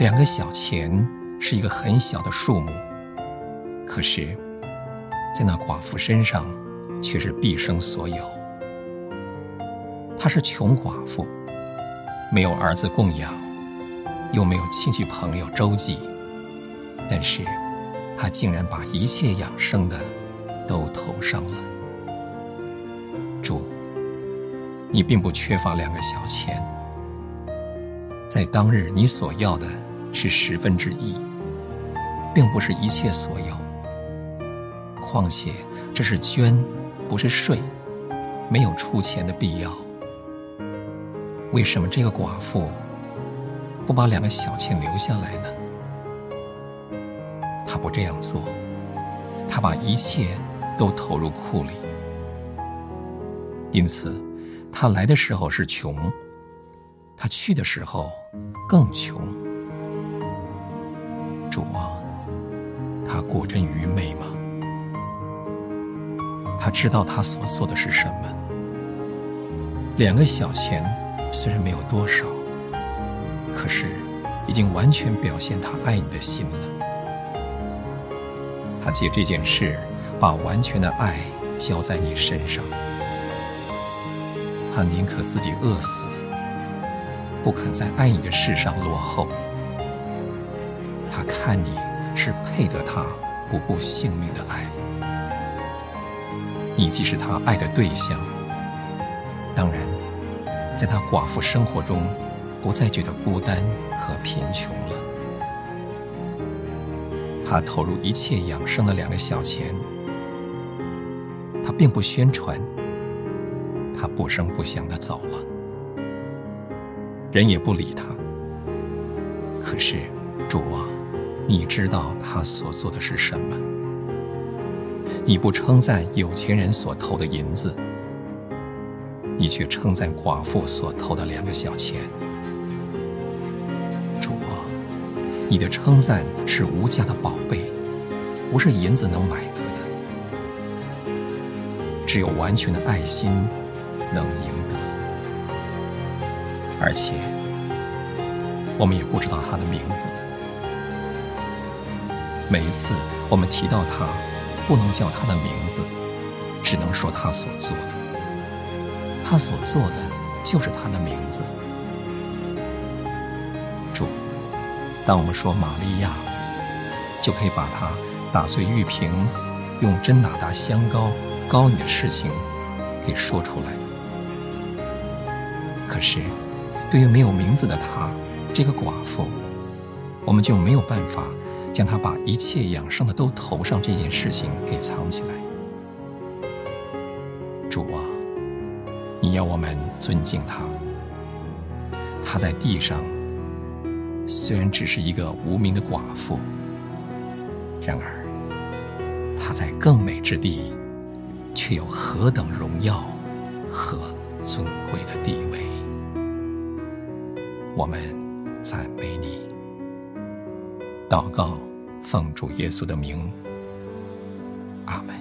两个小钱是一个很小的数目，可是，在那寡妇身上却是毕生所有。她是穷寡妇，没有儿子供养，又没有亲戚朋友周济，但是她竟然把一切养生的都投上了。主，你并不缺乏两个小钱，在当日你所要的是十分之一，并不是一切所有。况且这是捐，不是税，没有出钱的必要。为什么这个寡妇不把两个小钱留下来呢？她不这样做，她把一切都投入库里。因此，她来的时候是穷，她去的时候更穷。主啊，他果真愚昧吗？他知道他所做的是什么？两个小钱虽然没有多少，可是已经完全表现他爱你的心了。他借这件事，把完全的爱交在你身上。他宁可自己饿死，不肯在爱你的事上落后。他看你是配得他不顾性命的爱。你既是他爱的对象，当然，在他寡妇生活中，不再觉得孤单和贫穷了。他投入一切养生的两个小钱，他并不宣传。他不声不响的走了，人也不理他。可是，主啊，你知道他所做的是什么？你不称赞有钱人所投的银子，你却称赞寡妇所投的两个小钱。主啊，你的称赞是无价的宝贝，不是银子能买得的。只有完全的爱心。能赢得，而且我们也不知道他的名字。每一次我们提到他，不能叫他的名字，只能说他所做的。他所做的就是他的名字。主，当我们说玛利亚，就可以把他打碎玉瓶，用针打打香膏膏你的事情给说出来。可是，对于没有名字的她，这个寡妇，我们就没有办法将他把一切养生的都投上这件事情给藏起来。主啊，你要我们尊敬他。他在地上虽然只是一个无名的寡妇，然而他在更美之地，却有何等荣耀和尊贵的地位。我们赞美你，祷告，奉主耶稣的名，阿门。